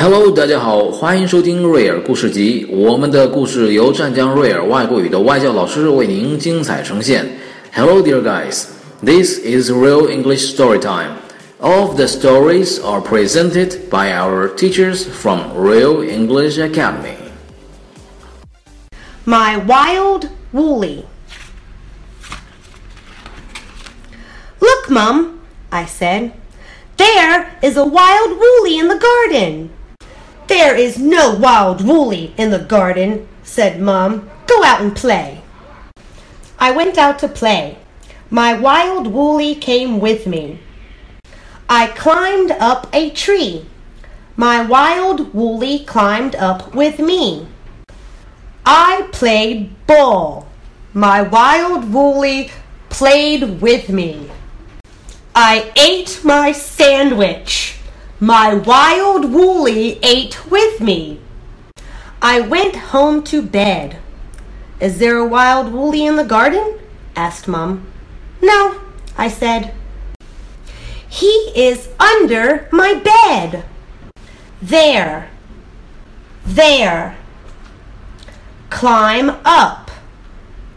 Hello，大家好，欢迎收听瑞尔故事集。我们的故事由湛江瑞尔外国语的外教老师为您精彩呈现。Hello, dear guys. This is Real English Story Time. All of the stories are presented by our teachers from Real English Academy. My Wild Woolly. Look, Mum, I said. There is a wild woolly in the garden. There is no wild woolly in the garden, said Mum. Go out and play. I went out to play. My wild woolly came with me. I climbed up a tree. My wild woolly climbed up with me. I played ball. My wild woolly played with me. I ate my sandwich. My wild woolly ate with me. I went home to bed. Is there a wild woolly in the garden? asked Mum. No, I said. He is under my bed. There. There. Climb up.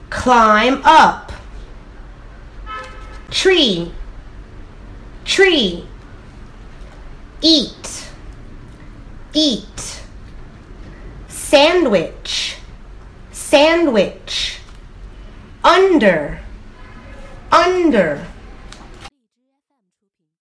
Climb up. Tree. Tree. Eat. Eat. Sandwich. Sandwich. Under. Under.